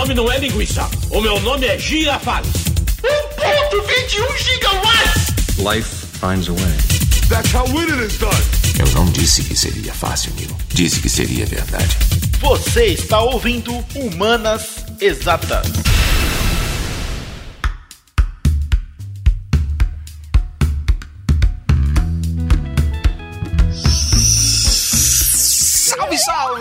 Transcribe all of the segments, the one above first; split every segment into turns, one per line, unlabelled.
nome não é linguiça. O meu nome é Girafales.
1.21 gigawatts!
Life finds a way.
That's how winning is done.
Eu não disse que seria fácil, Neil. Disse que seria verdade.
Você está ouvindo Humanas Exatas.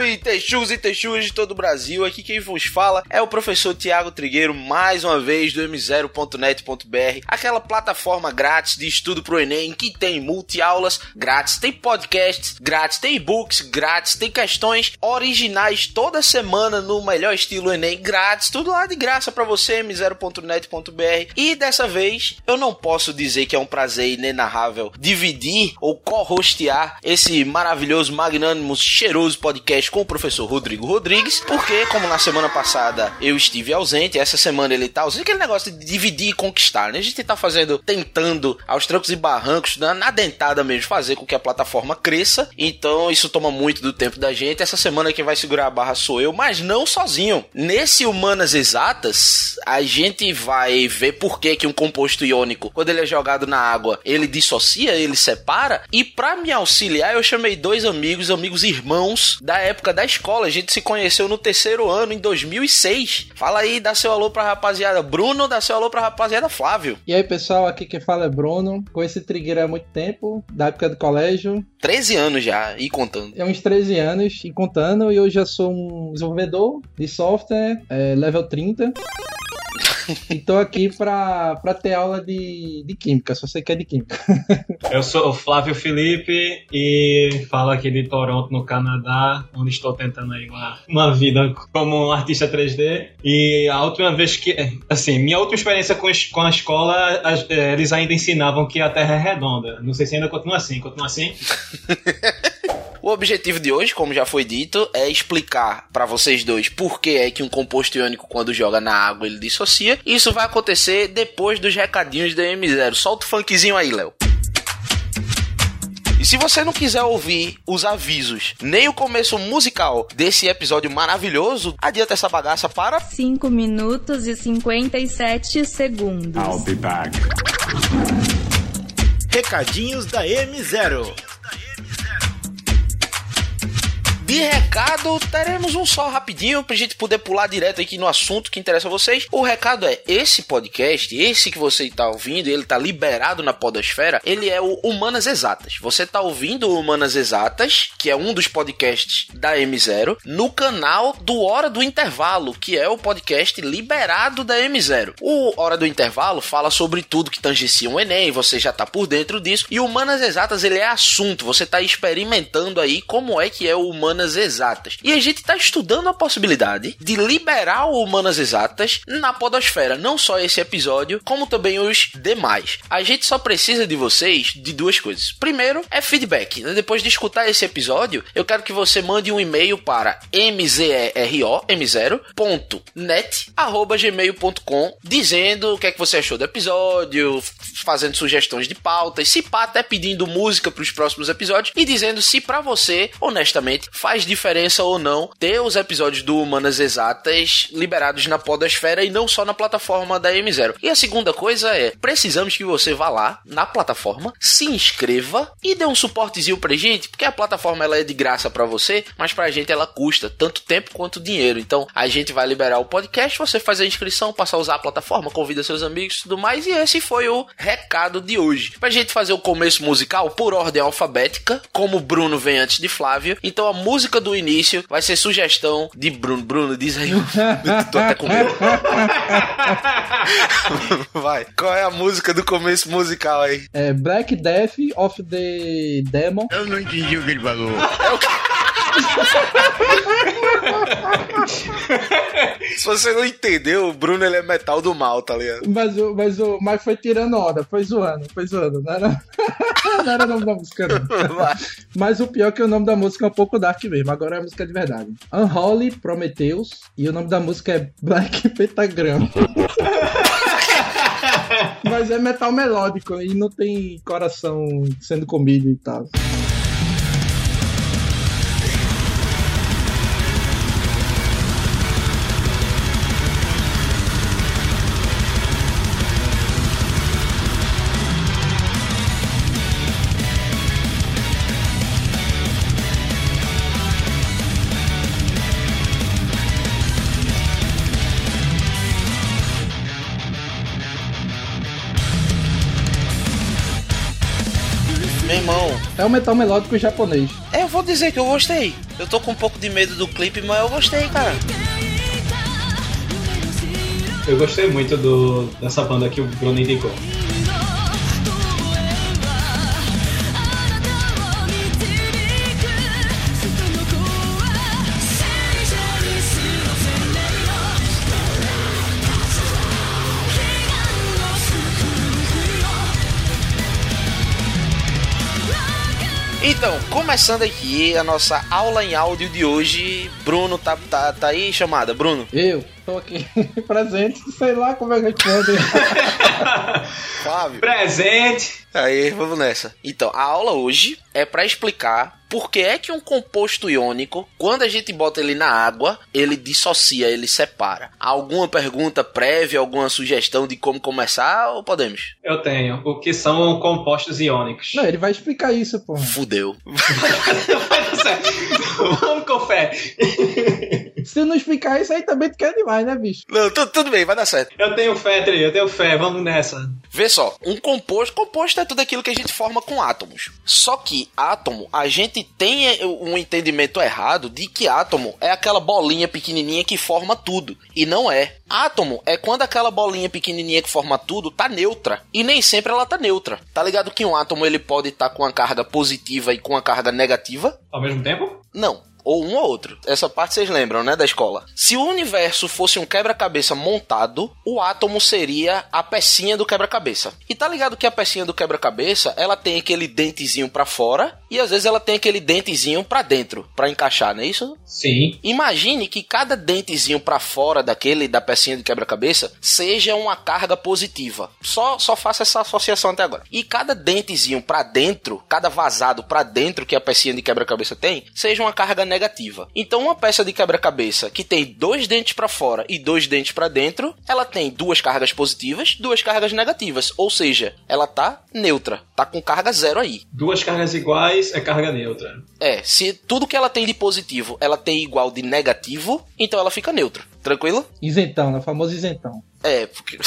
Salve, Texus e Texus de todo o Brasil. Aqui quem vos fala é o professor Tiago Trigueiro, mais uma vez do m0.net.br, aquela plataforma grátis de estudo pro Enem que tem multi-aulas grátis, tem podcasts grátis, tem e-books grátis, tem questões originais toda semana no melhor estilo Enem grátis, tudo lá de graça para você, m0.net.br. E dessa vez eu não posso dizer que é um prazer inenarrável dividir ou co-hostear esse maravilhoso, magnânimo, cheiroso podcast com o professor Rodrigo Rodrigues, porque, como na semana passada eu estive ausente, essa semana ele tá ausente, aquele negócio de dividir e conquistar, né? A gente tá fazendo, tentando aos trancos e barrancos, na, na dentada mesmo, fazer com que a plataforma cresça, então isso toma muito do tempo da gente. Essa semana quem vai segurar a barra sou eu, mas não sozinho. Nesse Humanas Exatas, a gente vai ver por que, que um composto iônico, quando ele é jogado na água, ele dissocia, ele separa, e para me auxiliar, eu chamei dois amigos, amigos irmãos da época da escola. A gente se conheceu no terceiro ano, em 2006. Fala aí, dá seu alô pra rapaziada Bruno, dá seu alô pra rapaziada Flávio.
E aí, pessoal, aqui quem fala é Bruno. Conheci esse Trigueiro há muito tempo, da época do colégio.
13 anos já, e contando.
É uns 13 anos e contando, e hoje já sou um desenvolvedor de software, é, level 30. E tô aqui pra, pra ter aula de, de química, se você quer de química.
Eu sou o Flávio Felipe e falo aqui de Toronto, no Canadá, onde estou tentando aí uma, uma vida como um artista 3D. E a última vez que. Assim, minha última experiência com, com a escola, as- eh, eles ainda ensinavam que a Terra é redonda. Não sei se ainda continua assim. Continua assim?
O objetivo de hoje, como já foi dito, é explicar pra vocês dois por que é que um composto iônico, quando joga na água, ele dissocia. Isso vai acontecer depois dos recadinhos da M0. Solta o funkzinho aí, Léo. E se você não quiser ouvir os avisos, nem o começo musical desse episódio maravilhoso, adianta essa bagaça para
5 minutos e 57 segundos.
be back.
Recadinhos da M0.
De recado, teremos um só rapidinho pra gente poder pular direto aqui no assunto que interessa a vocês. O recado é: esse podcast, esse que você está ouvindo, ele tá liberado na Podosfera, ele é o Humanas Exatas. Você tá ouvindo o Humanas Exatas, que é um dos podcasts da M0, no canal do Hora do Intervalo, que é o podcast liberado da M0. O Hora do Intervalo fala sobre tudo que tangencia um Enem, você já tá por dentro disso. E o Humanas Exatas, ele é assunto, você tá experimentando aí como é que é o Humanas Exatas. E a gente tá estudando a possibilidade de liberar o Humanas Exatas na podosfera, não só esse episódio, como também os demais. A gente só precisa de vocês de duas coisas. Primeiro é feedback. né? Depois de escutar esse episódio, eu quero que você mande um e-mail para mzero m0.net arroba gmail.com dizendo o que é que você achou do episódio, fazendo sugestões de pautas, se pá, até pedindo música para os próximos episódios e dizendo se para você, honestamente, faz diferença ou não ter os episódios do Humanas Exatas liberados na podosfera e não só na plataforma da M0. E a segunda coisa é, precisamos que você vá lá na plataforma, se inscreva e dê um suportezinho pra gente, porque a plataforma ela é de graça para você, mas pra gente ela custa tanto tempo quanto dinheiro. Então, a gente vai liberar o podcast, você faz a inscrição, passa a usar a plataforma, convida seus amigos e tudo mais, e esse foi o recado de hoje. Pra gente fazer o começo musical por ordem alfabética, como Bruno vem antes de Flávio, então a música do início vai ser sugestão de Bruno. Bruno, diz aí. Tô até com medo. Vai. Qual é a música do começo musical aí?
É Black Death of the Demon.
Eu não entendi o que ele falou.
Se você não entendeu, o Bruno ele é metal do mal, tá ligado?
Mas, o, mas, o, mas foi tirando onda, foi zoando, foi zoando. Não era, não era o nome da música, não. Mas o pior é que o nome da música é um pouco dark mesmo. Agora é a música de verdade. Unholy Prometheus. E o nome da música é Black Pentagram. Mas é metal melódico e não tem coração sendo comido e tal. É o metal melódico japonês.
É, eu vou dizer que eu gostei. Eu tô com um pouco de medo do clipe, mas eu gostei, cara.
Eu gostei muito do, dessa banda que o Bruno indicou.
Então, começando aqui a nossa aula em áudio de hoje. Bruno, tá, tá, tá aí chamada? Bruno?
Eu tô aqui presente, sei lá como é que responde.
Flávio?
Presente!
Aí, vamos nessa. Então, a aula hoje é para explicar por que é que um composto iônico, quando a gente bota ele na água, ele dissocia, ele separa. Alguma pergunta prévia, alguma sugestão de como começar ou podemos?
Eu tenho. O que são compostos iônicos?
Não, ele vai explicar isso, pô.
Fudeu.
Vamos com fé.
Se não explicar isso aí também tu quer demais, né, bicho?
Não, tu- tudo bem, vai dar certo.
Eu tenho fé, Tri, eu tenho fé. Vamos nessa.
Vê só, um composto, composto é tudo aquilo que a gente forma com átomos. Só que átomo, a gente tem um entendimento errado de que átomo é aquela bolinha pequenininha que forma tudo. E não é. Átomo é quando aquela bolinha pequenininha que forma tudo tá neutra. E nem sempre ela tá neutra. Tá ligado que um átomo ele pode estar com uma carga positiva e com uma carga negativa?
Ao mesmo tempo?
Não. Ou um ou outro. Essa parte vocês lembram, né, da escola. Se o universo fosse um quebra-cabeça montado, o átomo seria a pecinha do quebra-cabeça. E tá ligado que a pecinha do quebra-cabeça, ela tem aquele dentezinho pra fora e às vezes ela tem aquele dentezinho pra dentro, pra encaixar, não é isso?
Sim.
Imagine que cada dentezinho pra fora daquele da pecinha de quebra-cabeça seja uma carga positiva. Só só faça essa associação até agora. E cada dentezinho pra dentro, cada vazado pra dentro que a pecinha de quebra-cabeça tem, seja uma carga negativa. Então uma peça de quebra-cabeça que tem dois dentes pra fora e dois dentes pra dentro, ela tem duas cargas positivas, duas cargas negativas, ou seja, ela tá neutra, tá com carga zero aí.
Duas cargas iguais é carga neutra.
É, se tudo que ela tem de positivo, ela tem igual de negativo, então ela fica neutra. Tranquilo?
Isentão, né? O famoso isentão.
É, porque.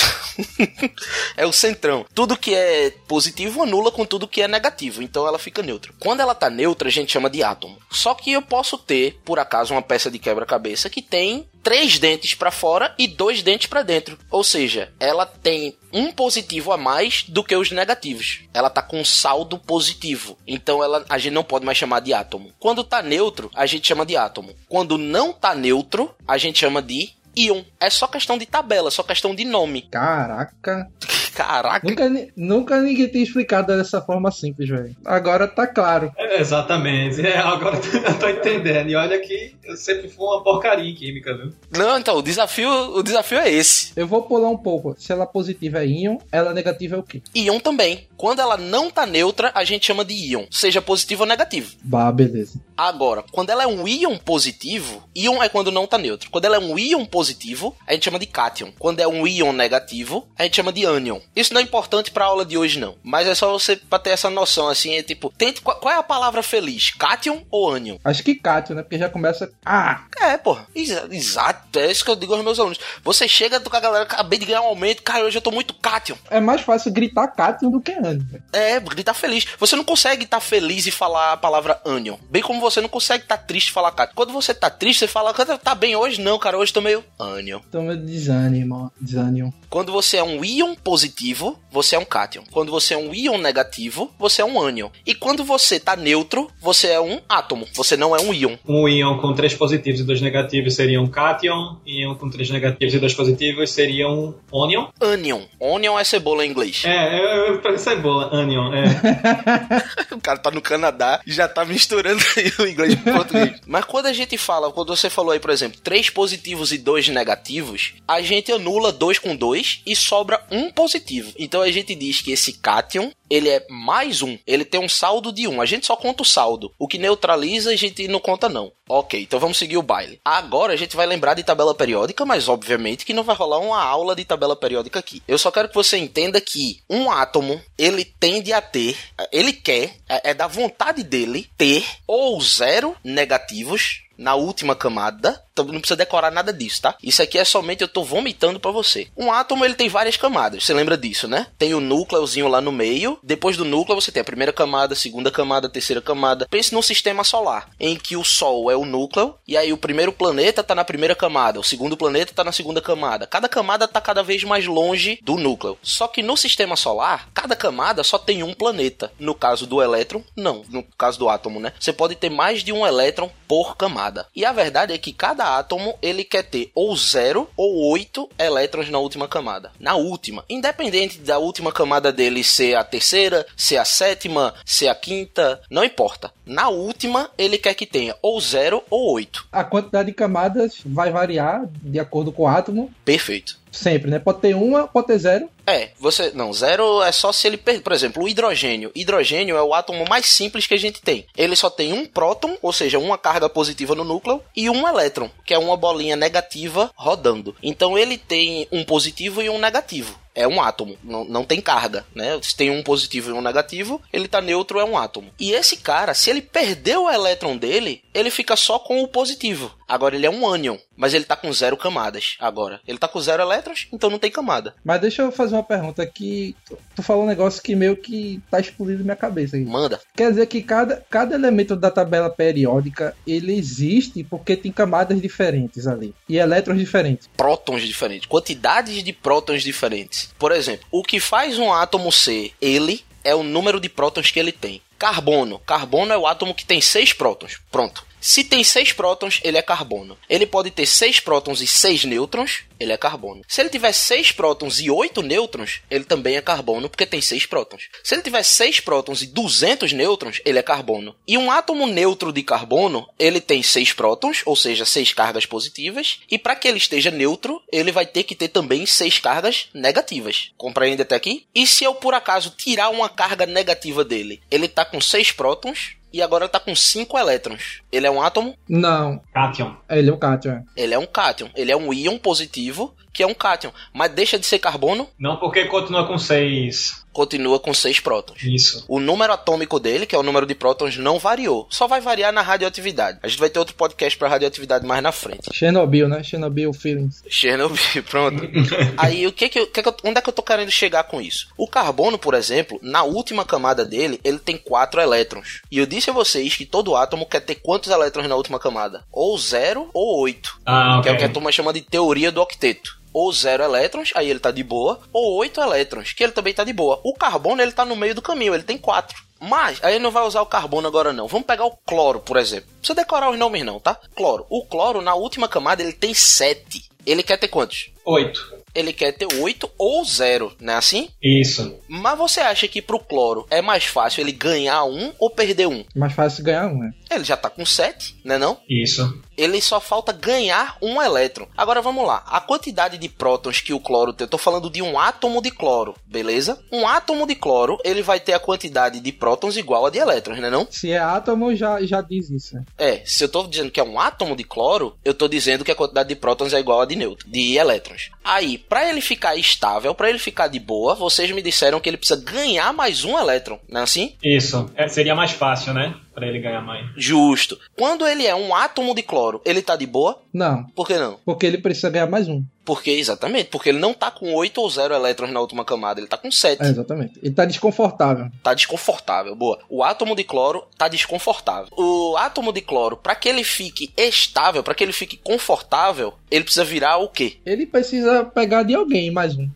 é o centrão. Tudo que é positivo anula com tudo que é negativo, então ela fica neutra. Quando ela tá neutra, a gente chama de átomo. Só que eu posso ter, por acaso, uma peça de quebra-cabeça que tem três dentes pra fora e dois dentes pra dentro. Ou seja, ela tem um positivo a mais do que os negativos. Ela tá com um saldo positivo. Então ela, a gente não pode mais chamar de átomo. Quando tá neutro, a gente chama de átomo. Quando não tá neutro, a gente chama de íon. É só questão de tabela, só questão de nome.
Caraca.
Caraca.
Nunca, nunca ninguém tem explicado dessa forma simples, velho. Agora tá claro.
É, exatamente. É, agora eu tô entendendo. E olha que eu sempre fui uma porcaria em química, viu?
Não, então, o desafio, o desafio é esse.
Eu vou pular um pouco. Se ela positiva é íon, ela negativa é o quê?
Íon também. Quando ela não tá neutra, a gente chama de íon, seja positivo ou negativo.
Bah, beleza.
Agora, quando ela é um íon positivo, íon é quando não tá neutro. Quando ela é um íon positivo, a gente chama de cátion. Quando é um íon negativo, a gente chama de ânion. Isso não é importante pra aula de hoje, não. Mas é só você pra ter essa noção, assim, é tipo, tente, qual, qual é a palavra feliz? Cátion ou ânion?
Acho que Cátio, né? Porque já começa. Ah!
É, pô. Exa- Exato. É isso que eu digo aos meus alunos. Você chega com a galera, acabei de ganhar um aumento, cara, hoje eu tô muito cátion.
É mais fácil gritar Cátio do que Anne. velho.
É, gritar feliz. Você não consegue estar feliz e falar a palavra onion. Bem como você não consegue estar triste e falar cátion. Quando você tá triste, você fala, "Cara, tá bem hoje? Não, cara, hoje tô meio onion.
Então é desânimo. Desânimo.
Quando você é um íon positivo, você é um cátion. Quando você é um íon negativo, você é um ânion. E quando você tá neutro, você é um átomo. Você não é um íon.
Um íon com três positivos e dois negativos seria um cátion. Íon com três negativos e dois positivos seria um ônion.
Onion. Onion é cebola em inglês.
É, eu, eu pensei boa, anion, é.
O cara tá no Canadá e já tá misturando aí o inglês com o português. Mas quando a gente fala, quando você falou aí, por exemplo, três positivos e dois negativos, a gente anula dois com dois e sobra um positivo. Então a gente diz que esse cátion, ele é mais um. Ele tem um saldo de um. A gente só conta o saldo. O que neutraliza, a gente não conta não. Ok, então vamos seguir o baile. Agora a gente vai lembrar de tabela periódica, mas obviamente que não vai rolar uma aula de tabela periódica aqui. Eu só quero que você entenda que um átomo, ele tende a ter, ele quer, é é da vontade dele ter ou zero negativos na última camada. Então não precisa decorar nada disso, tá? Isso aqui é somente eu tô vomitando pra você. Um átomo ele tem várias camadas. Você lembra disso, né? Tem o núcleozinho lá no meio. Depois do núcleo você tem a primeira camada, a segunda camada, a terceira camada. Pense no sistema solar, em que o Sol é o núcleo e aí o primeiro planeta tá na primeira camada, o segundo planeta tá na segunda camada. Cada camada tá cada vez mais longe do núcleo. Só que no sistema solar, cada camada só tem um planeta. No caso do elétron, não. No caso do átomo, né? Você pode ter mais de um elétron por camada. E a verdade é que cada átomo ele quer ter ou zero ou oito elétrons na última camada. Na última, independente da última camada dele ser a terceira, ser a sétima, ser a quinta, não importa. Na última, ele quer que tenha ou zero ou oito.
A quantidade de camadas vai variar de acordo com o átomo.
Perfeito.
Sempre, né? Pode ter uma, pode ter zero.
É, você. Não, zero é só se ele. Por exemplo, o hidrogênio. Hidrogênio é o átomo mais simples que a gente tem. Ele só tem um próton, ou seja, uma carga positiva no núcleo, e um elétron, que é uma bolinha negativa rodando. Então ele tem um positivo e um negativo é um átomo, não, não tem carga, né? Se tem um positivo e um negativo, ele tá neutro, é um átomo. E esse cara, se ele perdeu o elétron dele, ele fica só com o positivo. Agora ele é um ânion, mas ele tá com zero camadas agora. Ele tá com zero elétrons, então não tem camada.
Mas deixa eu fazer uma pergunta que tu falou um negócio que meio que tá explodindo minha cabeça aqui.
Manda.
Quer dizer que cada, cada elemento da tabela periódica, ele existe porque tem camadas diferentes ali. E elétrons diferentes.
Prótons diferentes, quantidades de prótons diferentes. Por exemplo, o que faz um átomo ser ele é o número de prótons que ele tem. Carbono. Carbono é o átomo que tem seis prótons. Pronto. Se tem seis prótons, ele é carbono. Ele pode ter seis prótons e seis nêutrons, ele é carbono. Se ele tiver seis prótons e oito nêutrons, ele também é carbono, porque tem seis prótons. Se ele tiver seis prótons e 200 nêutrons, ele é carbono. E um átomo neutro de carbono, ele tem seis prótons, ou seja, seis cargas positivas, e para que ele esteja neutro, ele vai ter que ter também seis cargas negativas. Compreende até aqui? E se eu por acaso tirar uma carga negativa dele, ele tá com seis prótons, e agora tá com 5 elétrons. Ele é um átomo?
Não.
Cátion.
Ele é um cátion.
Ele é um cátion. Ele é um íon positivo, que é um cátion. Mas deixa de ser carbono?
Não, porque continua com 6
continua com seis prótons.
Isso.
O número atômico dele, que é o número de prótons, não variou. Só vai variar na radioatividade. A gente vai ter outro podcast para radioatividade mais na frente.
Chernobyl, né? Chernobyl Feelings.
Chernobyl, pronto. Aí, o que que, eu, que, que eu, onde é que eu tô querendo chegar com isso? O carbono, por exemplo, na última camada dele, ele tem quatro elétrons. E eu disse a vocês que todo átomo quer ter quantos elétrons na última camada? Ou zero ou oito.
Ah, okay.
Que é o que a turma chama de teoria do octeto ou zero elétrons, aí ele tá de boa, ou oito elétrons, que ele também tá de boa. O carbono, ele tá no meio do caminho, ele tem quatro. Mas, aí não vai usar o carbono agora não. Vamos pegar o cloro, por exemplo. Não precisa decorar os nomes não, tá? Cloro. O cloro, na última camada, ele tem sete. Ele quer ter quantos?
Oito
ele quer ter 8 ou 0, não é assim?
Isso.
Mas você acha que pro cloro é mais fácil ele ganhar um ou perder um?
Mais fácil ganhar um, né?
Ele já tá com 7, né não?
Isso.
Ele só falta ganhar um elétron. Agora vamos lá. A quantidade de prótons que o cloro tem, eu tô falando de um átomo de cloro, beleza? Um átomo de cloro, ele vai ter a quantidade de prótons igual a de elétrons, né não?
Se é átomo, já, já diz isso. Né?
É, se eu tô dizendo que é um átomo de cloro, eu tô dizendo que a quantidade de prótons é igual a de nêutrons, de elétrons. Петрович. Aí, para ele ficar estável, para ele ficar de boa, vocês me disseram que ele precisa ganhar mais um elétron, não é assim?
Isso. É, seria mais fácil, né? Para ele ganhar mais.
Justo. Quando ele é um átomo de cloro, ele tá de boa?
Não.
Por que não?
Porque ele precisa ganhar mais um.
Porque, exatamente, porque ele não tá com 8 ou 0 elétrons na última camada, ele tá com 7.
É, exatamente. Ele tá desconfortável.
Tá desconfortável, boa. O átomo de cloro tá desconfortável. O átomo de cloro, para que ele fique estável, para que ele fique confortável, ele precisa virar o quê?
Ele precisa pegar de alguém mais um.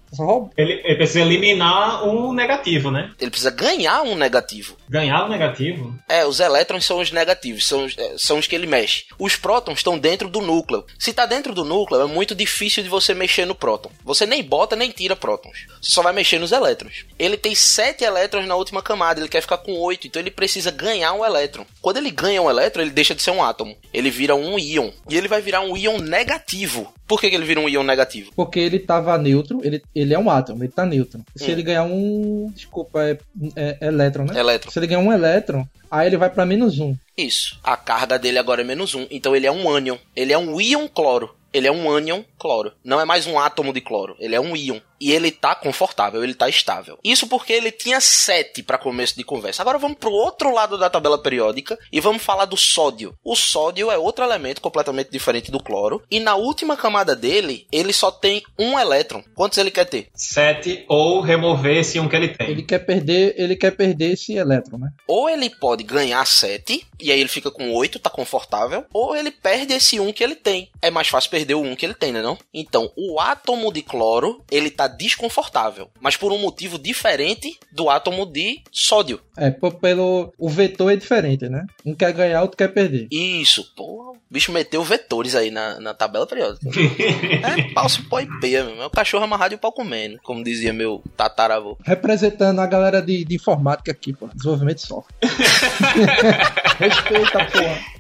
Ele, ele precisa eliminar um negativo, né?
Ele precisa ganhar um negativo.
Ganhar um negativo?
É, os elétrons são os negativos, são, os, é, são os que ele mexe. Os prótons estão dentro do núcleo. Se tá dentro do núcleo, é muito difícil de você mexer no próton. Você nem bota nem tira prótons. Você só vai mexer nos elétrons. Ele tem 7 elétrons na última camada, ele quer ficar com 8, então ele precisa ganhar um elétron. Quando ele ganha um elétron, ele deixa de ser um átomo. Ele vira um íon. E ele vai virar um íon negativo. Por que, que ele vira um íon negativo?
Porque ele tava neutro, ele, ele é um átomo, ele tá neutro. Se hum. ele ganhar um. Desculpa, é, é, é elétron, né?
Elétron.
Se ele ganhar um elétron, aí ele vai para menos um.
Isso. A carga dele agora é menos um. Então ele é um ânion. Ele é um íon cloro. Ele é um ânion cloro. Não é mais um átomo de cloro. Ele é um íon. E ele tá confortável, ele tá estável. Isso porque ele tinha 7 para começo de conversa. Agora vamos pro outro lado da tabela periódica e vamos falar do sódio. O sódio é outro elemento completamente diferente do cloro e na última camada dele, ele só tem um elétron. Quantos ele quer ter?
7 ou remover esse um que ele tem.
Ele quer perder, ele quer perder esse elétron, né?
Ou ele pode ganhar 7 e aí ele fica com 8, tá confortável, ou ele perde esse 1 que ele tem. É mais fácil perder o 1 que ele tem, né não? Então, o átomo de cloro, ele tá desconfortável, mas por um motivo diferente do átomo de sódio.
É, pelo. O vetor é diferente, né? Um quer ganhar, outro quer perder.
Isso, porra. O bicho meteu vetores aí na, na tabela periódica. é pau se pô e peia, meu. É o cachorro amarrado e o pau comendo, como dizia meu tataravô.
Representando a galera de, de informática aqui, pô. Desenvolvimento de software. Respeita, porra.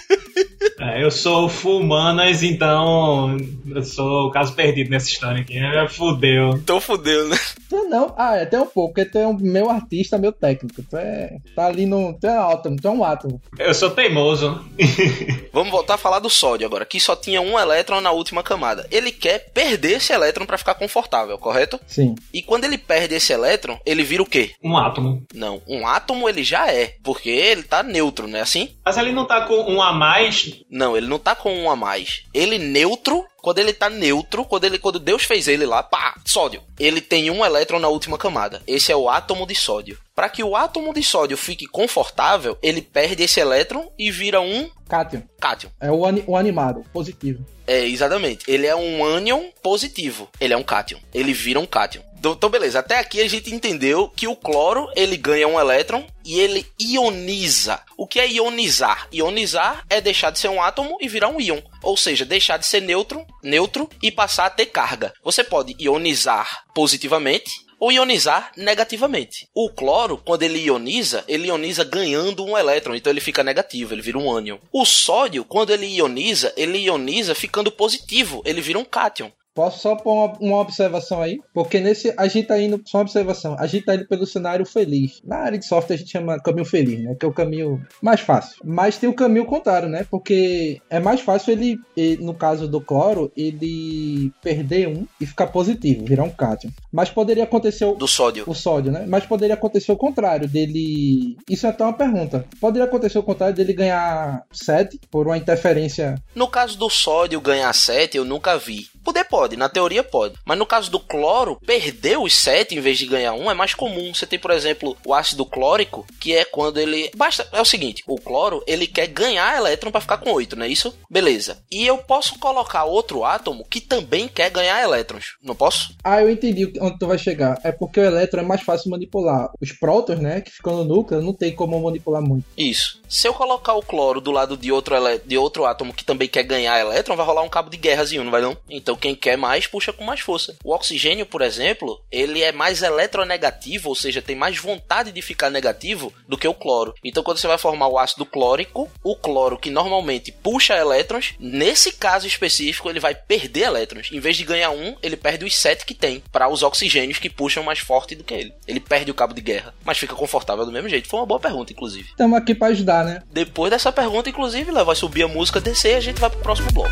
É, eu sou fumanas, então eu sou o caso perdido nessa história aqui. É, fudeu.
Então fudeu, né?
Tu não, ah, é até um pouco, porque tu é um meu artista, meu técnico. Tu é. Tá ali no. Tu é átomo, tu é um átomo.
Eu sou teimoso.
Vamos voltar a falar do sódio agora, que só tinha um elétron na última camada. Ele quer perder esse elétron para ficar confortável, correto?
Sim.
E quando ele perde esse elétron, ele vira o quê?
Um átomo.
Não, um átomo ele já é, porque ele tá neutro, não é assim?
Mas ele não tá com um a mais.
Não, ele não tá com um a mais. Ele neutro, quando ele tá neutro, quando ele quando Deus fez ele lá, pá, sódio. Ele tem um elétron na última camada. Esse é o átomo de sódio. Para que o átomo de sódio fique confortável, ele perde esse elétron e vira um
Cátion.
cátion.
É o, ani- o animado, positivo.
É, exatamente. Ele é um ânion positivo. Ele é um cátion. Ele vira um cátion. Então, então, beleza. Até aqui a gente entendeu que o cloro, ele ganha um elétron e ele ioniza. O que é ionizar? Ionizar é deixar de ser um átomo e virar um íon. Ou seja, deixar de ser neutro, neutro e passar a ter carga. Você pode ionizar positivamente ou ionizar negativamente. O cloro, quando ele ioniza, ele ioniza ganhando um elétron, então ele fica negativo, ele vira um ânion. O sódio, quando ele ioniza, ele ioniza ficando positivo, ele vira um cátion.
Posso só pôr uma, uma observação aí? Porque nesse. A gente tá indo. Só uma observação. A gente tá indo pelo cenário feliz. Na área de software a gente chama caminho feliz, né? Que é o caminho mais fácil. Mas tem o caminho contrário, né? Porque é mais fácil ele, ele, no caso do cloro, ele perder um e ficar positivo, virar um cátion. Mas poderia acontecer o,
Do sódio.
o sódio, né? Mas poderia acontecer o contrário, dele. Isso é até uma pergunta. Poderia acontecer o contrário dele ganhar 7 por uma interferência.
No caso do sódio ganhar 7, eu nunca vi. Poder pode, na teoria pode. Mas no caso do cloro, perder os 7 em vez de ganhar um é mais comum. Você tem, por exemplo, o ácido clórico, que é quando ele. Basta. É o seguinte: o cloro ele quer ganhar elétron para ficar com 8, não é isso? Beleza. E eu posso colocar outro átomo que também quer ganhar elétrons. Não posso?
Ah, eu entendi onde tu vai chegar. É porque o elétron é mais fácil manipular. Os prótons, né, que ficam no núcleo, não tem como manipular muito.
Isso. Se eu colocar o cloro do lado de outro, elé- de outro átomo que também quer ganhar elétron, vai rolar um cabo de guerrazinho, não vai não? Então quem quer mais, puxa com mais força. O oxigênio, por exemplo, ele é mais eletronegativo, ou seja, tem mais vontade de ficar negativo do que o cloro. Então quando você vai formar o ácido clórico, o cloro que normalmente puxa elétrons, nesse caso específico ele vai perder elétrons. Em vez de ganhar um, ele perde os sete que tem para os oxigênios que puxam mais forte do que ele. Ele perde o cabo de guerra, mas fica confortável do mesmo jeito. Foi uma boa pergunta, inclusive.
Estamos aqui pra ajudar, né?
Depois dessa pergunta, inclusive, Léo, vai subir a música descer e a gente vai pro próximo bloco.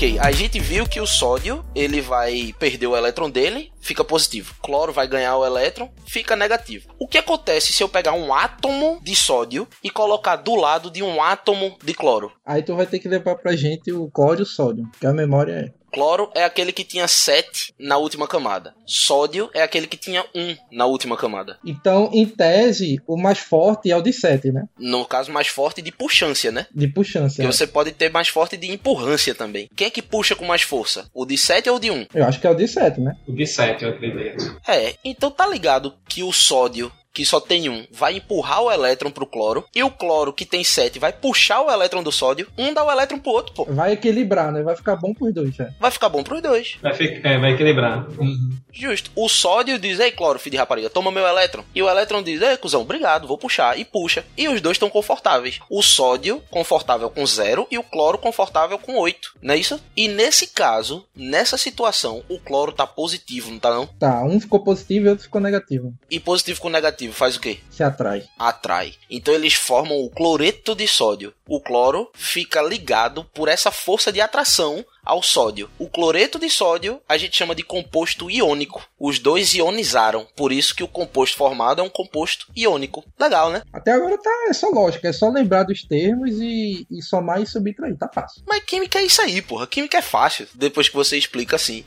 Ok, a gente viu que o sódio ele vai perder o elétron dele, fica positivo. Cloro vai ganhar o elétron, fica negativo. O que acontece se eu pegar um átomo de sódio e colocar do lado de um átomo de cloro?
Aí tu vai ter que levar pra gente o cloro e o sódio, que a memória é.
Cloro é aquele que tinha 7 na última camada. Sódio é aquele que tinha 1 na última camada.
Então, em tese, o mais forte é o de 7, né?
No caso mais forte de puxância, né?
De puxância.
Porque você pode ter mais forte de empurrância também. Quem é que puxa com mais força? O de 7 ou o de 1?
Eu acho que é o de 7, né?
O de 7, eu acredito.
É, então tá ligado que o sódio, que só tem um, vai empurrar o elétron pro cloro, e o cloro, que tem 7, vai puxar o elétron do sódio, um dá o elétron pro outro, pô.
Vai equilibrar, né? Vai ficar bom pros dois, é.
Vai ficar bom pros dois.
Vai, ficar, é, vai equilibrar. Uhum.
Justo. O sódio diz, ei, cloro, filho de rapariga, toma meu elétron. E o elétron diz, ei, cuzão, obrigado, vou puxar. E puxa. E os dois estão confortáveis. O sódio confortável com zero e o cloro confortável com 8. Não é isso? E nesse caso, nessa situação, o cloro tá positivo, não tá não?
Tá, um ficou positivo e outro ficou negativo.
E positivo com negativo negativo faz o quê?
Se atrai.
Atrai. Então eles formam o cloreto de sódio. O cloro fica ligado por essa força de atração ao sódio. O cloreto de sódio a gente chama de composto iônico. Os dois ionizaram, por isso que o composto formado é um composto iônico. Legal, né?
Até agora tá, é só lógica, é só lembrar dos termos e, e somar e subtrair, tá fácil.
Mas química é isso aí, porra. Química é fácil. Depois que você explica assim,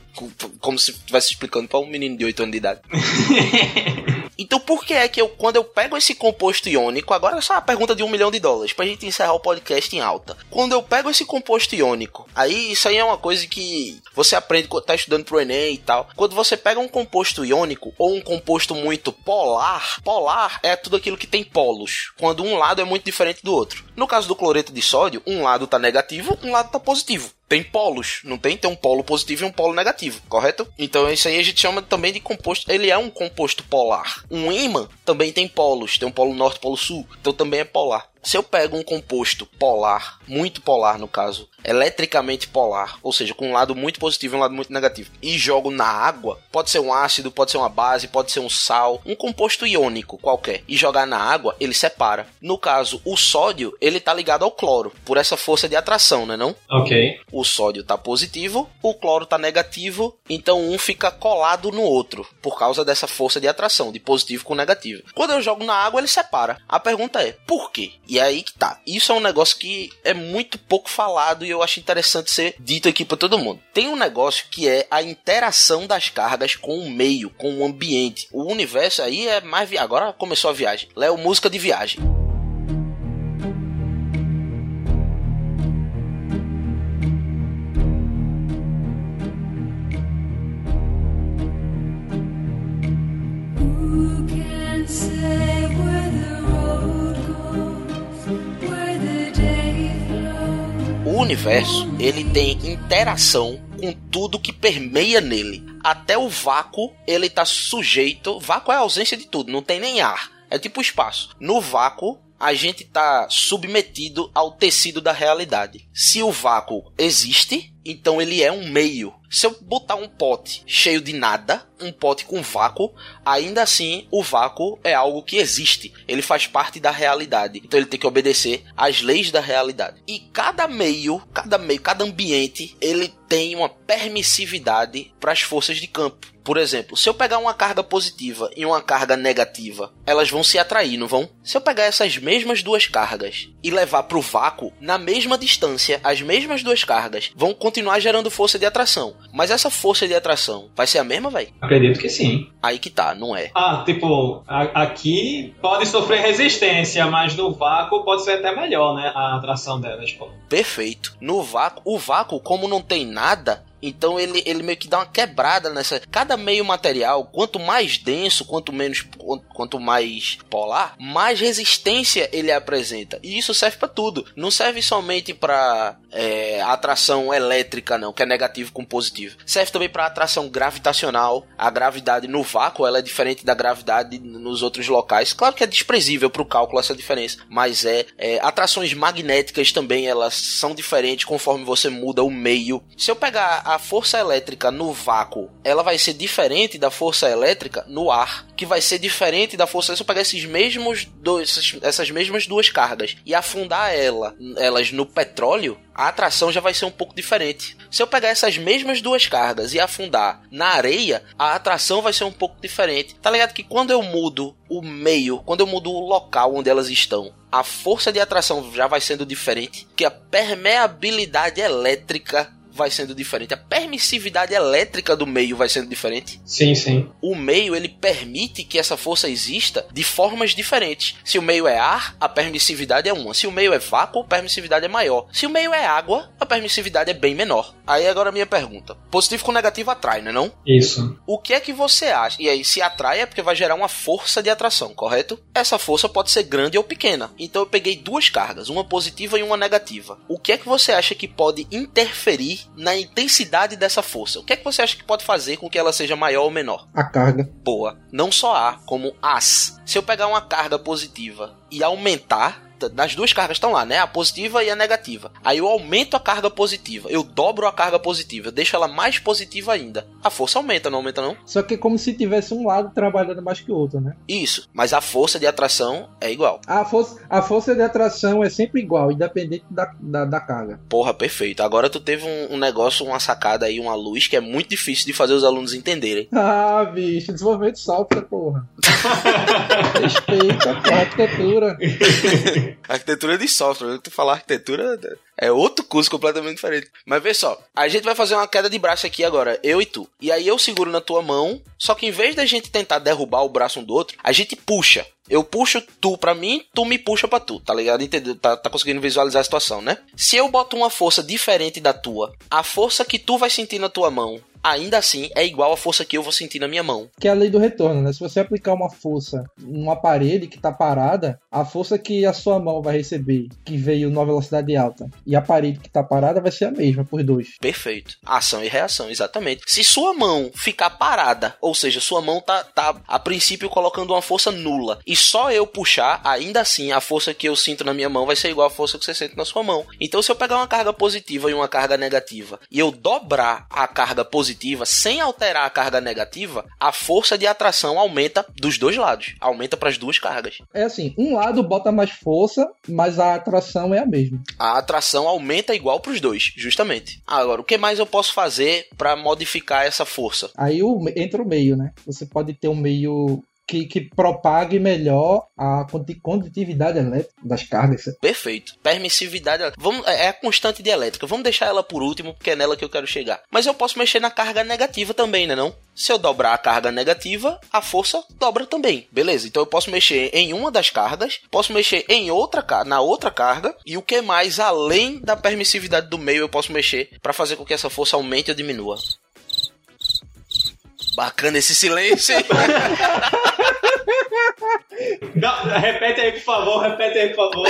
como se estivesse explicando para um menino de 8 anos de idade. Então por que é que eu, quando eu pego esse composto iônico, agora é só uma pergunta de um milhão de dólares, pra gente encerrar o podcast em alta. Quando eu pego esse composto iônico, aí isso aí é uma coisa que você aprende quando tá estudando pro Enem e tal. Quando você pega um composto iônico ou um composto muito polar, polar é tudo aquilo que tem polos, quando um lado é muito diferente do outro. No caso do cloreto de sódio, um lado tá negativo, um lado tá positivo tem polos, não tem? Tem um polo positivo e um polo negativo, correto? Então isso aí a gente chama também de composto. Ele é um composto polar. Um ímã também tem polos, tem um polo norte, polo sul, então também é polar. Se eu pego um composto polar, muito polar no caso, eletricamente polar, ou seja, com um lado muito positivo e um lado muito negativo, e jogo na água, pode ser um ácido, pode ser uma base, pode ser um sal, um composto iônico qualquer, e jogar na água, ele separa. No caso, o sódio, ele tá ligado ao cloro, por essa força de atração, né não?
Ok.
O sódio tá positivo, o cloro tá negativo, então um fica colado no outro, por causa dessa força de atração, de positivo com negativo. Quando eu jogo na água, ele separa. A pergunta é, por quê? E aí que tá. Isso é um negócio que é muito pouco falado e eu acho interessante ser dito aqui para todo mundo. Tem um negócio que é a interação das cargas com o meio, com o ambiente. O universo aí é mais. Vi... Agora começou a viagem. Léo, música de viagem. Universo ele tem interação com tudo que permeia nele. Até o vácuo ele está sujeito. Vácuo é a ausência de tudo, não tem nem ar. É tipo espaço. No vácuo a gente está submetido ao tecido da realidade. Se o vácuo existe, então ele é um meio. Se eu botar um pote cheio de nada, um pote com vácuo, ainda assim o vácuo é algo que existe. Ele faz parte da realidade. Então ele tem que obedecer às leis da realidade. E cada meio, cada meio, cada ambiente, ele tem uma permissividade para as forças de campo. Por exemplo, se eu pegar uma carga positiva e uma carga negativa, elas vão se atrair, não vão? Se eu pegar essas mesmas duas cargas e levar para o vácuo, na mesma distância, as mesmas duas cargas vão continuar gerando força de atração. Mas essa força de atração vai ser a mesma, velho?
Acredito que sim.
Aí que tá, não é.
Ah, tipo, a- aqui pode sofrer resistência, mas no vácuo pode ser até melhor, né? A atração delas, pô.
Perfeito. No vácuo, o vácuo, como não tem nada, então ele, ele meio que dá uma quebrada nessa. Cada meio material, quanto mais denso, quanto menos, quanto, mais polar, mais resistência ele apresenta. E isso serve para tudo. Não serve somente para atração elétrica, não, que é negativo com positivo. Serve também para atração gravitacional. A gravidade no vácuo ela é diferente da gravidade nos outros locais. Claro que é desprezível para o cálculo essa diferença, mas é, é atrações magnéticas também elas são diferentes conforme você muda o meio. Se eu pegar a força elétrica no vácuo, ela vai ser diferente da força elétrica no ar, que vai ser diferente da força. Se eu pegar esses mesmos dois, essas, essas mesmas duas cargas e afundar ela, elas no petróleo, a atração já vai ser um pouco diferente. Se eu pegar essas mesmas duas cargas e afundar na areia, a atração vai ser um pouco diferente. Tá ligado que quando eu mudo o meio, quando eu mudo o local onde elas estão, a força de atração já vai sendo diferente, que a permeabilidade elétrica vai sendo diferente, a permissividade elétrica do meio vai sendo diferente.
Sim, sim.
O meio ele permite que essa força exista de formas diferentes. Se o meio é ar, a permissividade é uma. Se o meio é vácuo, a permissividade é maior. Se o meio é água, a permissividade é bem menor. Aí agora a minha pergunta: positivo com negativo atrai, não é não?
Isso.
O que é que você acha? E aí, se atrai é porque vai gerar uma força de atração, correto? Essa força pode ser grande ou pequena. Então eu peguei duas cargas, uma positiva e uma negativa. O que é que você acha que pode interferir na intensidade dessa força? O que é que você acha que pode fazer com que ela seja maior ou menor?
A carga.
Boa. Não só A, como as. Se eu pegar uma carga positiva e aumentar, das duas cargas estão lá, né? A positiva e a negativa. Aí eu aumento a carga positiva, eu dobro a carga positiva, eu deixo ela mais positiva ainda. A força aumenta, não aumenta não?
Só que é como se tivesse um lado trabalhando mais que o outro, né?
Isso, mas a força de atração é igual.
A força, a força de atração é sempre igual, independente da, da, da carga.
Porra, perfeito. Agora tu teve um, um negócio, uma sacada aí, uma luz que é muito difícil de fazer os alunos entenderem.
Ah, bicho, desenvolvimento de software, porra. Respeita, porra, arquitetura.
arquitetura de software. Tu falar arquitetura é outro curso completamente diferente. Mas vê só, a gente vai fazer uma queda de braço aqui agora, eu e tu. E aí eu seguro na tua mão, só que em vez da gente tentar derrubar o braço um do outro, a gente puxa. Eu puxo tu pra mim, tu me puxa pra tu, tá ligado? Entendeu? Tá, tá conseguindo visualizar a situação, né? Se eu boto uma força diferente da tua, a força que tu vai sentir na tua mão ainda assim é igual à força que eu vou sentir na minha mão.
Que é a lei do retorno, né? Se você aplicar uma força numa parede que tá parada, a força que a sua mão vai receber, que veio numa velocidade alta, e a parede que tá parada vai ser a mesma por dois.
Perfeito. Ação e reação, exatamente. Se sua mão ficar parada, ou seja, sua mão tá, tá a princípio colocando uma força nula, e só eu puxar, ainda assim a força que eu sinto na minha mão vai ser igual à força que você sente na sua mão. Então se eu pegar uma carga positiva e uma carga negativa, e eu dobrar a carga positiva positiva sem alterar a carga negativa, a força de atração aumenta dos dois lados. Aumenta para as duas cargas.
É assim, um lado bota mais força, mas a atração é a mesma.
A atração aumenta igual para os dois, justamente. Agora, o que mais eu posso fazer para modificar essa força?
Aí entra o meio, né? Você pode ter um meio que, que propague melhor a condutividade elétrica das cargas.
Perfeito. Permissividade Vamos, é, é a constante de elétrica. Vamos deixar ela por último, porque é nela que eu quero chegar. Mas eu posso mexer na carga negativa também, né não? Se eu dobrar a carga negativa, a força dobra também. Beleza? Então eu posso mexer em uma das cargas, posso mexer em outra na outra carga, e o que mais além da permissividade do meio eu posso mexer para fazer com que essa força aumente ou diminua. Bacana esse silêncio, hein?
Não, repete aí, por favor, repete aí, por favor.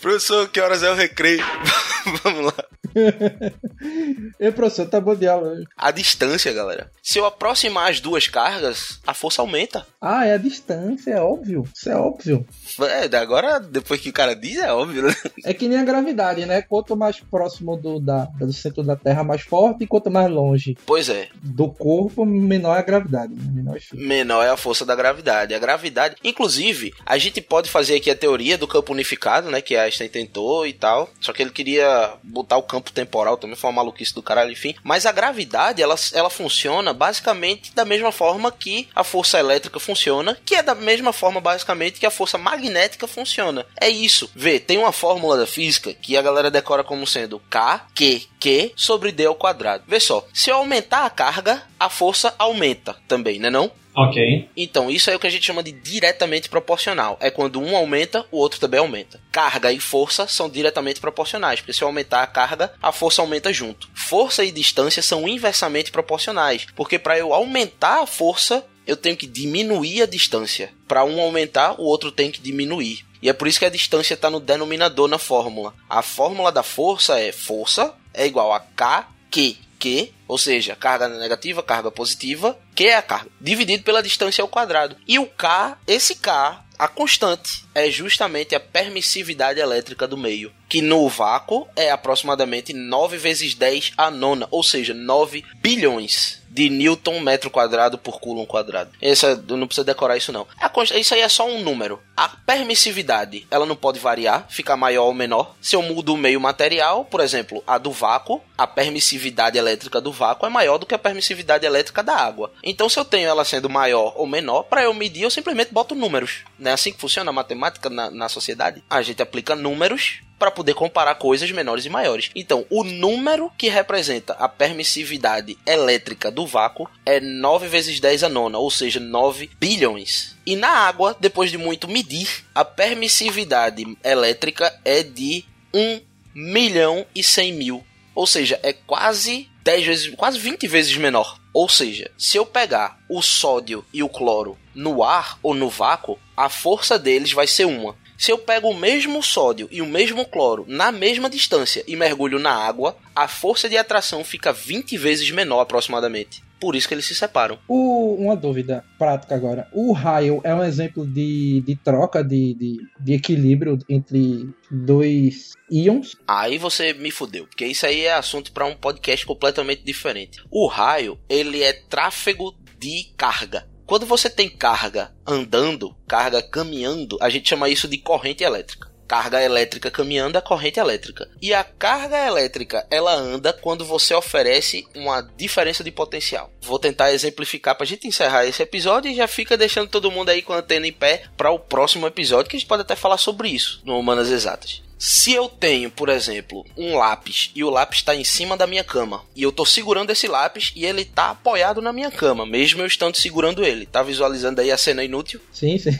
Professor, que horas é o recreio? Vamos lá.
Ei, professor, tá bom de aula.
A distância, galera. Se eu aproximar as duas cargas, a força aumenta.
Ah, é a distância, é óbvio. Isso é óbvio.
É, agora, depois que o cara diz, é óbvio, né?
É que nem a gravidade, né? Quanto mais próximo do, da, do centro da Terra, mais forte, e quanto mais longe.
Pois é.
Do corpo, menor é a gravidade. Né? Menor,
é menor é a força da gravidade. A gravidade, inclusive, a gente pode fazer aqui a teoria do campo unificado, né? Que a Einstein tentou e tal. Só que ele queria botar o campo temporal também, foi uma maluquice do caralho, enfim. Mas a gravidade, ela, ela funciona basicamente da mesma forma que a força elétrica funciona, que é da mesma forma, basicamente, que a força magnética funciona. É isso. Vê, tem uma fórmula da física que a galera decora como sendo K, Q, Q sobre D ao quadrado. Vê só, se eu aumentar a carga, a força aumenta também, né não?
Ok.
Então, isso é o que a gente chama de diretamente proporcional. É quando um aumenta, o outro também aumenta. Carga e força são diretamente proporcionais, porque se eu aumentar a carga, a força aumenta junto. Força e distância são inversamente proporcionais, porque para eu aumentar a força, eu tenho que diminuir a distância. Para um aumentar, o outro tem que diminuir. E é por isso que a distância está no denominador na fórmula. A fórmula da força é força é igual a K, Q, Q, ou seja, carga negativa, carga positiva, que é a carga, dividido pela distância ao quadrado. E o K, esse K, a constante, é justamente a permissividade elétrica do meio, que no vácuo é aproximadamente 9 vezes 10 a nona, ou seja, 9 bilhões de Newton metro quadrado por Coulomb quadrado. Essa, não precisa decorar isso não. Isso aí é só um número. A permissividade, ela não pode variar, ficar maior ou menor. Se eu mudo o meio material, por exemplo, a do vácuo, a permissividade elétrica do vácuo é maior do que a permissividade elétrica da água. Então, se eu tenho ela sendo maior ou menor, para eu medir, eu simplesmente boto números. Não é assim que funciona a matemática na, na sociedade? A gente aplica números para poder comparar coisas menores e maiores. Então, o número que representa a permissividade elétrica do vácuo é 9 vezes 10 a nona, ou seja, 9 bilhões. E na água, depois de muito medir, a permissividade elétrica é de 1 milhão e 100 mil. Ou seja, é quase 10 vezes, quase 20 vezes menor. Ou seja, se eu pegar o sódio e o cloro no ar ou no vácuo, a força deles vai ser uma. Se eu pego o mesmo sódio e o mesmo cloro na mesma distância e mergulho na água, a força de atração fica 20 vezes menor aproximadamente. Por isso que eles se separam.
O, uma dúvida prática agora. O raio é um exemplo de, de troca, de, de, de equilíbrio entre dois íons?
Aí você me fudeu, porque isso aí é assunto para um podcast completamente diferente. O raio, ele é tráfego de carga. Quando você tem carga andando, carga caminhando, a gente chama isso de corrente elétrica carga elétrica caminhando é corrente elétrica. E a carga elétrica, ela anda quando você oferece uma diferença de potencial. Vou tentar exemplificar pra gente encerrar esse episódio e já fica deixando todo mundo aí com a antena em pé para o próximo episódio, que a gente pode até falar sobre isso no Humanas Exatas. Se eu tenho, por exemplo, um lápis e o lápis está em cima da minha cama e eu estou segurando esse lápis e ele está apoiado na minha cama, mesmo eu estando segurando ele, tá visualizando aí a cena inútil?
Sim, sim.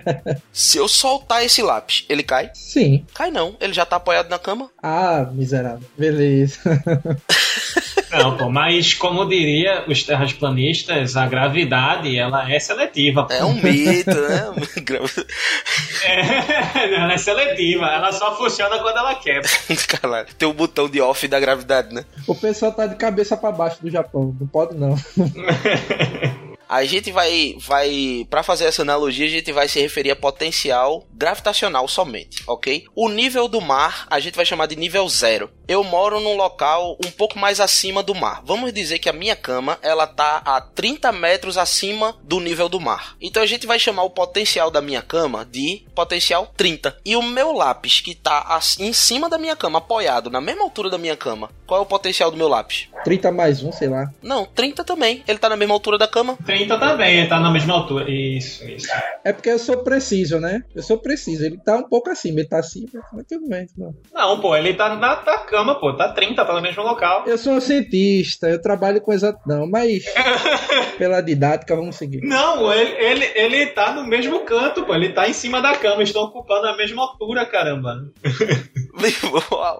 Se eu soltar esse lápis, ele cai?
Sim.
Cai não, ele já está apoiado na cama.
Ah, miserável. Beleza.
Não, pô, mas como diria os terraplanistas, a gravidade, ela é seletiva. Pô.
É um mito, né?
é, ela é seletiva, ela só funciona quando ela quebra.
Caralho, tem o um botão de off da gravidade, né?
O pessoal tá de cabeça para baixo do Japão, não pode não.
A gente vai, vai para fazer essa analogia, a gente vai se referir a potencial gravitacional somente, ok? O nível do mar a gente vai chamar de nível zero. Eu moro num local um pouco mais acima do mar. Vamos dizer que a minha cama ela tá a 30 metros acima do nível do mar. Então a gente vai chamar o potencial da minha cama de potencial 30. E o meu lápis que tá em cima da minha cama, apoiado na mesma altura da minha cama, qual é o potencial do meu lápis?
30 mais um, sei lá.
Não, 30 também. Ele tá na mesma altura da cama.
30 também, ele tá na mesma altura. Isso, isso.
É porque eu sou preciso, né? Eu sou preciso. Ele tá um pouco acima, ele tá acima, mas tudo bem. Não,
não pô, ele tá na, na cama, pô. Tá 30, tá no mesmo local.
Eu sou um cientista, eu trabalho com exatidão, mas pela didática, vamos seguir.
Não, ele, ele, ele tá no mesmo canto, pô. Ele tá em cima da cama, estão ocupando a mesma altura, caramba.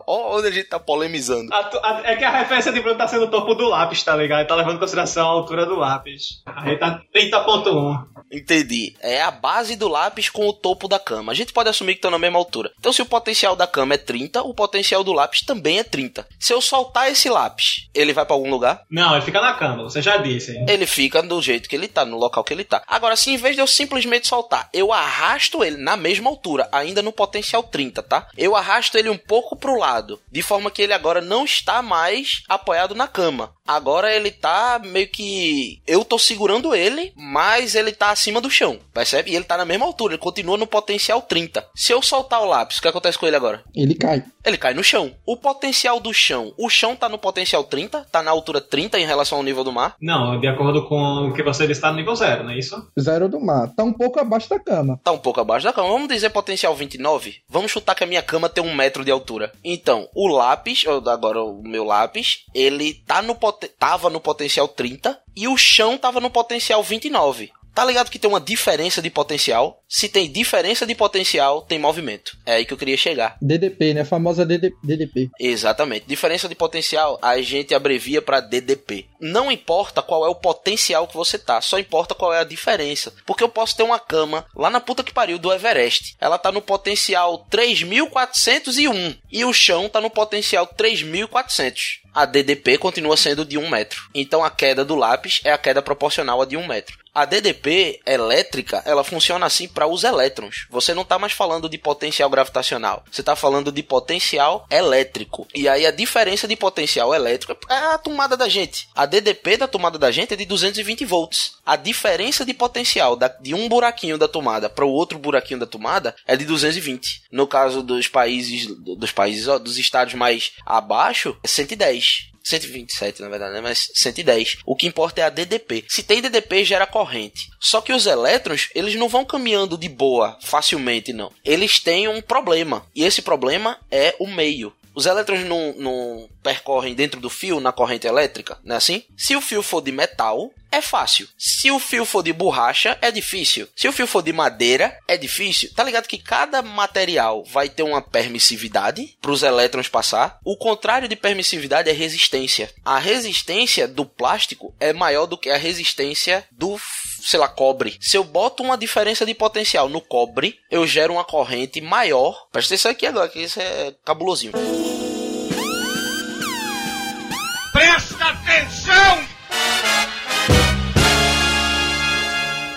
Olha onde a gente tá polemizando.
A, a, é que a referência de Bruno tá sendo o topo do lápis, tá ligado? Ele tá levando em consideração a altura do lápis. Aí tá 30.1.
Entendi. É a base do lápis com o topo da cama. A gente pode assumir que estão na mesma altura. Então, se o potencial da cama é 30, o potencial do lápis também é 30. Se eu soltar esse lápis, ele vai para algum lugar?
Não, ele fica na cama, você já disse.
Ele fica do jeito que ele tá, no local que ele tá. Agora, se em vez de eu simplesmente soltar, eu arrasto ele na mesma altura, ainda no potencial 30, tá? Eu arrasto ele um pouco pro lado, de forma que ele agora não está mais apoiado na cama. Agora ele tá meio que. Eu tô segurando ele, mas ele tá acima do chão, percebe? E ele tá na mesma altura, ele continua no potencial 30. Se eu soltar o lápis, o que acontece com ele agora?
Ele cai.
Ele cai no chão. O potencial do chão, o chão tá no potencial 30, tá na altura 30 em relação ao nível do mar?
Não, de acordo com o que você disse, tá no nível zero, não é isso?
Zero do mar. Tá um pouco abaixo da cama.
Tá um pouco abaixo da cama. Vamos dizer potencial 29? Vamos chutar que a minha cama tem um metro de altura. Então, o lápis, agora o meu lápis, ele tá no tava no potencial 30 e o chão tava no potencial 29. Tá ligado que tem uma diferença de potencial? Se tem diferença de potencial, tem movimento. É aí que eu queria chegar.
DDP, né? A famosa DDP.
Exatamente. Diferença de potencial, a gente abrevia para DDP. Não importa qual é o potencial que você tá, só importa qual é a diferença. Porque eu posso ter uma cama lá na puta que pariu do Everest. Ela tá no potencial 3401 e o chão tá no potencial 3400 a DDP continua sendo de 1 metro. Então a queda do lápis é a queda proporcional a de 1 metro. A DDP elétrica, ela funciona assim para os elétrons. Você não está mais falando de potencial gravitacional, você está falando de potencial elétrico. E aí a diferença de potencial elétrico é a tomada da gente. A DDP da tomada da gente é de 220 volts. A diferença de potencial de um buraquinho da tomada para o outro buraquinho da tomada é de 220. No caso dos países dos países dos estados mais abaixo, é 110. 127 na verdade, né? mas 110. O que importa é a DDP. Se tem DDP, gera corrente. Só que os elétrons, eles não vão caminhando de boa, facilmente, não. Eles têm um problema. E esse problema é o meio. Os elétrons não, não percorrem dentro do fio na corrente elétrica, não é assim? Se o fio for de metal, é fácil. Se o fio for de borracha, é difícil. Se o fio for de madeira, é difícil. Tá ligado que cada material vai ter uma permissividade para os elétrons passar? O contrário de permissividade é resistência. A resistência do plástico é maior do que a resistência do sei lá, cobre. Se eu boto uma diferença de potencial no cobre, eu gero uma corrente maior. Presta atenção aqui agora, que isso é cabulosinho.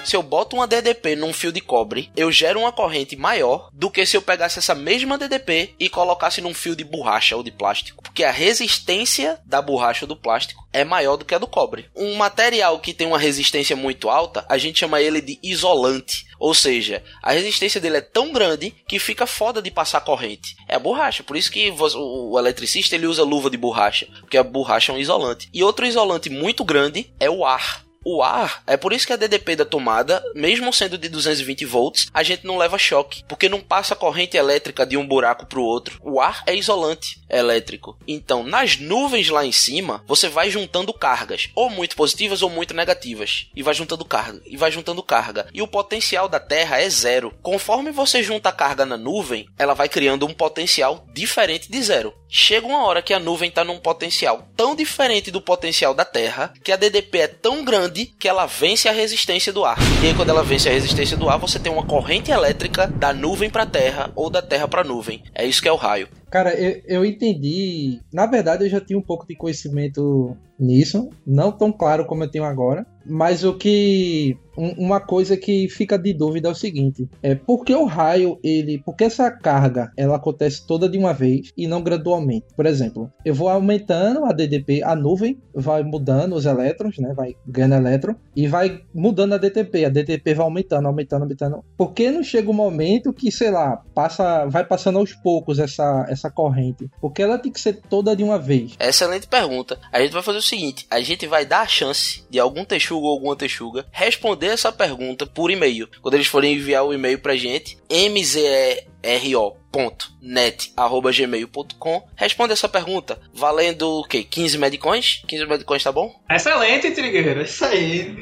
Se eu boto uma DDP num fio de cobre, eu gero uma corrente maior do que se eu pegasse essa mesma DDP e colocasse num fio de borracha ou de plástico. Porque a resistência da borracha ou do plástico é maior do que a do cobre. Um material que tem uma resistência muito alta, a gente chama ele de isolante. Ou seja, a resistência dele é tão grande que fica foda de passar corrente. É a borracha, por isso que o eletricista ele usa luva de borracha, porque a borracha é um isolante. E outro isolante muito grande é o ar o ar, é por isso que a DDP da tomada, mesmo sendo de 220 volts, a gente não leva choque, porque não passa corrente elétrica de um buraco para o outro. O ar é isolante elétrico. Então, nas nuvens lá em cima, você vai juntando cargas, ou muito positivas ou muito negativas, e vai juntando carga, e vai juntando carga. E o potencial da Terra é zero. Conforme você junta a carga na nuvem, ela vai criando um potencial diferente de zero. Chega uma hora que a nuvem está num potencial tão diferente do potencial da Terra que a DDP é tão grande que ela vence a resistência do ar. E aí, quando ela vence a resistência do ar, você tem uma corrente elétrica da nuvem para a Terra ou da Terra para a nuvem. É isso que é o raio.
Cara, eu, eu entendi. Na verdade, eu já tinha um pouco de conhecimento nisso, não tão claro como eu tenho agora, mas o que uma coisa que fica de dúvida é o seguinte: é por que o raio ele, porque essa carga ela acontece toda de uma vez e não gradualmente. Por exemplo, eu vou aumentando a DDP, a nuvem vai mudando os elétrons, né? Vai ganhando elétron e vai mudando a DTP. A DTP vai aumentando, aumentando, aumentando. Por que não chega um momento que, sei lá, passa, vai passando aos poucos essa essa corrente? Porque ela tem que ser toda de uma vez.
Excelente pergunta. A gente vai fazer o seguinte: a gente vai dar a chance de algum texugo ou alguma texuga responder essa pergunta por e-mail. Quando eles forem enviar o e-mail pra gente, mzero.net.gmail.com Responde essa pergunta, valendo o quê? 15 medicões? 15 medicões tá bom?
Excelente, Trigueiro, isso aí.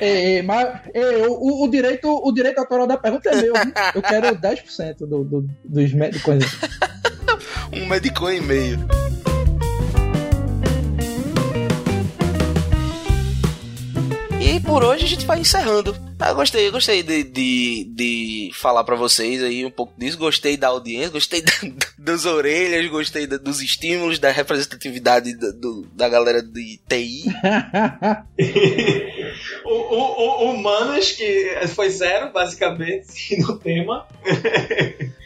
é, mas é, o, o, direito, o direito autoral da pergunta é meu. Eu quero 10% do, do, dos medicões.
um medicão e meio. E por hoje a gente vai encerrando. Ah, gostei, gostei de, de, de falar para vocês aí um pouco disso. Gostei da audiência, gostei da, das orelhas, gostei da, dos estímulos, da representatividade da, do, da galera de TI.
o, o, o, Humanas, que foi zero, basicamente, no tema.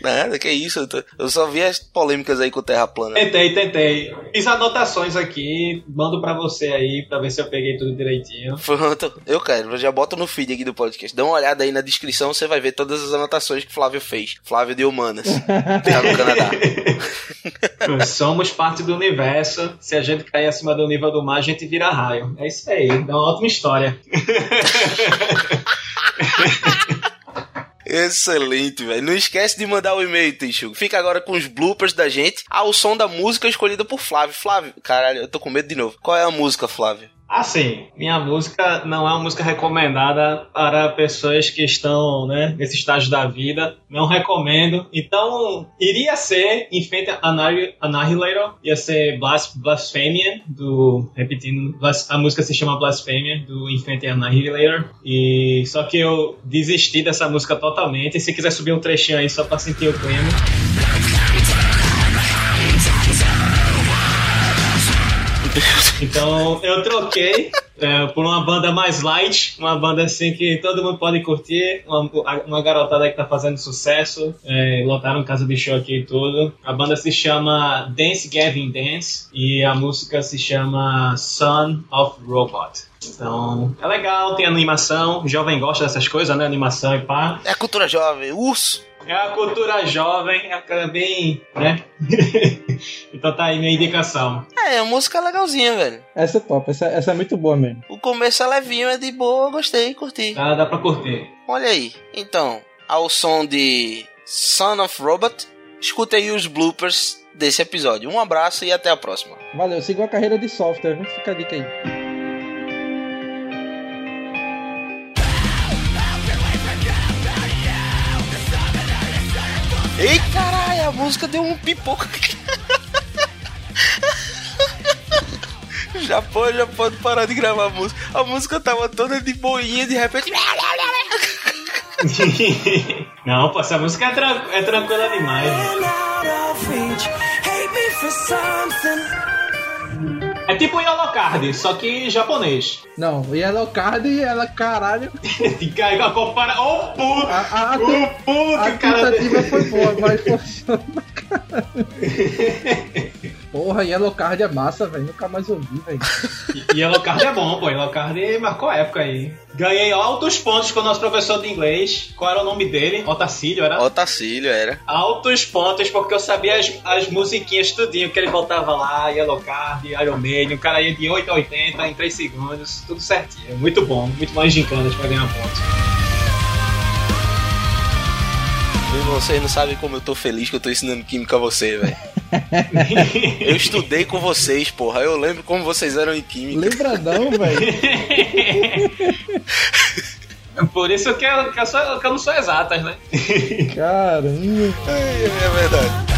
Nada, que isso. Eu, só vi as polêmicas aí com o Terra plana.
Tentei, tentei. Fiz anotações aqui, mando pra você aí, pra ver se eu peguei tudo direitinho.
Pronto, eu quero. Eu já boto no feed aqui do podcast. Dá uma olhada aí na descrição, você vai ver todas as anotações que Flávio fez. Flávio de Humanas. tá no Canadá.
Somos parte do universo. Se a gente cair acima do nível do mar, a gente vira raio. É isso aí. É uma ótima história.
Excelente, velho. Não esquece de mandar o e-mail, Tichu. Fica agora com os bloopers da gente ao som da música escolhida por Flávio. Flávio, caralho, eu tô com medo de novo. Qual é a música, Flávio?
Assim, minha música não é uma música recomendada para pessoas que estão né, nesse estágio da vida. Não recomendo. Então, iria ser Infant Annihilator, ia ser Blas Blasphemia, do. Repetindo, a música se chama Blasphemia, do Infant Annihilator. E só que eu desisti dessa música totalmente. Se quiser subir um trechinho aí só para sentir o clima. Então eu troquei é, por uma banda mais light, uma banda assim que todo mundo pode curtir, uma, uma garotada que tá fazendo sucesso, é, lotaram casa de show aqui e tudo. A banda se chama Dance Gavin Dance e a música se chama Son of Robot. Então, é legal, tem animação, jovem gosta dessas coisas, né? Animação e pá.
É cultura jovem, urso!
É a cultura jovem, é bem, né? então tá aí minha indicação.
É, a música é legalzinha, velho.
Essa é top, essa, essa é muito boa mesmo.
O começo é levinho, é de boa, gostei, curti.
Ah, dá pra curtir.
Olha aí. Então, ao som de Son of Robot, escuta aí os bloopers desse episódio. Um abraço e até a próxima.
Valeu, siga a carreira de software, vamos ficar a dica aí.
Ei, caralho, a música deu um pipoco aqui. Já pode, já pode parar de gravar a música. A música tava toda de boinha, de repente.
Não, pô, essa música é, tran é tranquila demais. É tipo Yellow Card, só que japonês.
Não, o Yellow Card, ela, caralho.
Cara, compara. Ô, puto!
A, a, a,
Ô, puto,
a
cara.
tentativa foi boa, mas funciona pra caralho. Porra, Yellow Card é massa, velho. Nunca mais ouvi, velho.
E Yellow Card é bom, pô. Yellow Card marcou época aí. Ganhei altos pontos com o nosso professor de inglês. Qual era o nome dele? Otacílio, era?
Otacílio era.
Altos pontos, porque eu sabia as, as musiquinhas tudinho que ele voltava lá, Yellow Card, Iron Maiden, o cara ia de 8 a 80 em 3 segundos, tudo certinho. Muito bom, muito bom em gincanas pra ganhar pontos.
E vocês não sabem como eu tô feliz que eu tô ensinando química a você, velho. Eu estudei com vocês, porra. Eu lembro como vocês eram em química.
Lembradão, velho.
Por isso que eu, que eu, sou- que eu não sou exatas, né?
Caramba.
É, é verdade.